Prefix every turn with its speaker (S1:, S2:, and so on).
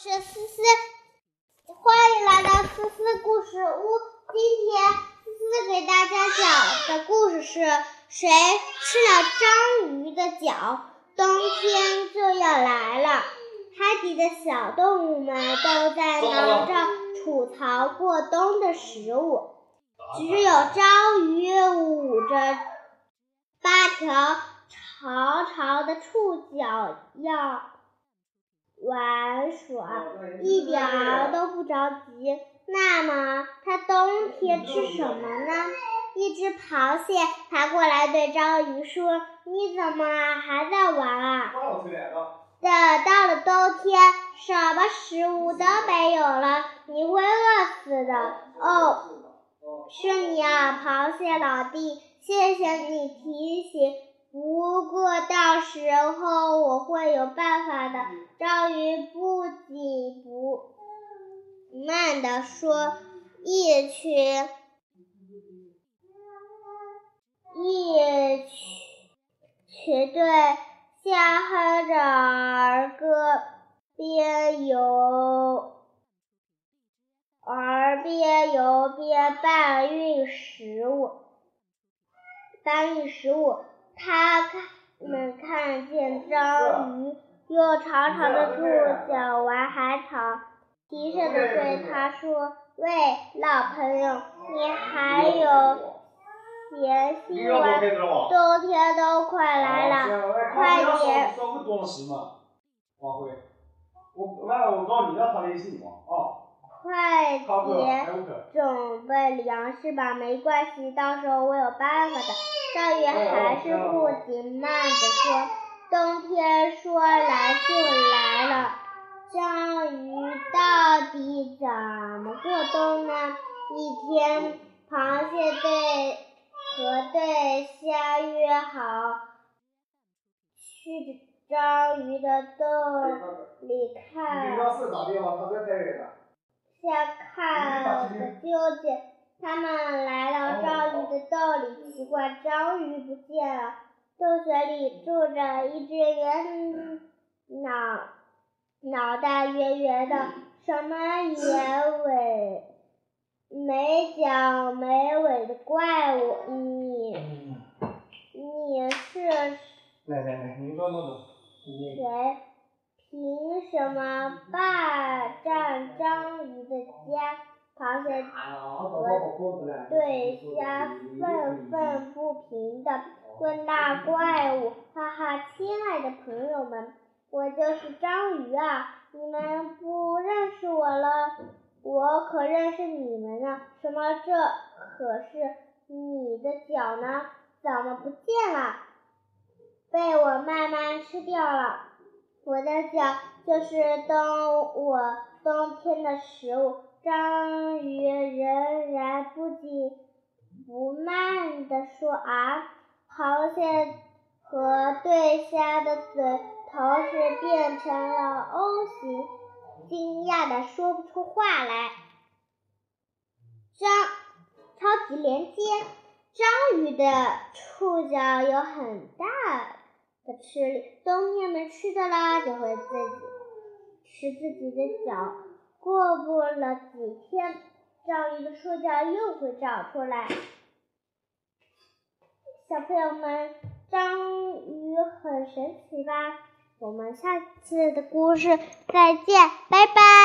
S1: 是思思，欢迎来到思思故事屋。今天思思给大家讲的故事是谁吃了章鱼的脚？冬天就要来了，海底的小动物们都在忙着储藏过冬的食物，只有章鱼捂着八条长长的触角要。玩耍，一点儿都不着急。那么，它冬天吃什么呢？一只螃蟹爬过来对章鱼说：“你怎么还在玩啊？”等到了冬天，什么食物都没有了，你会饿死的。哦，是你啊，螃蟹老弟，谢谢你提醒。不过到时候我会有办法的。章鱼不紧不慢地说：“一群一群群队像哼着儿歌，边游儿边游边搬运食物，搬运食物。”他们看见章鱼用长长的触角玩海草，低声的对他说：“喂，老朋友，你还有闲心玩？冬天都快来了，快点！”快点准备粮食吧，没关系，到时候我有办章鱼还是不紧慢地说：“冬天说来就来了，章鱼到底怎么过冬呢？”一天，螃蟹队和队相约好，去章鱼的洞里看。先看个究竟，他们来到章鱼的洞里，奇怪，章鱼不见了。洞穴里住着一只圆脑脑袋圆圆的，什么也尾没角没尾的怪物。你你是谁？凭什么霸？螃蟹和对虾愤愤不平的问大怪物：“哈哈，亲爱的朋友们，我就是章鱼啊！你们不认识我了？我可认识你们呢。什么？这可是你的脚呢？怎么不见了？被我慢慢吃掉了。”我的脚就是冬我冬天的食物。章鱼仍然不紧不慢地说：“啊！”螃蟹和对虾的嘴同时变成了 O 型，惊讶的说不出话来。章超级连接，章鱼的触角有很大的。吃力，冬天没吃的啦，就会自己吃自己的脚。过不了几天，章鱼的触角又会长出来。小朋友们，章鱼很神奇吧？我们下次的故事再见，拜拜。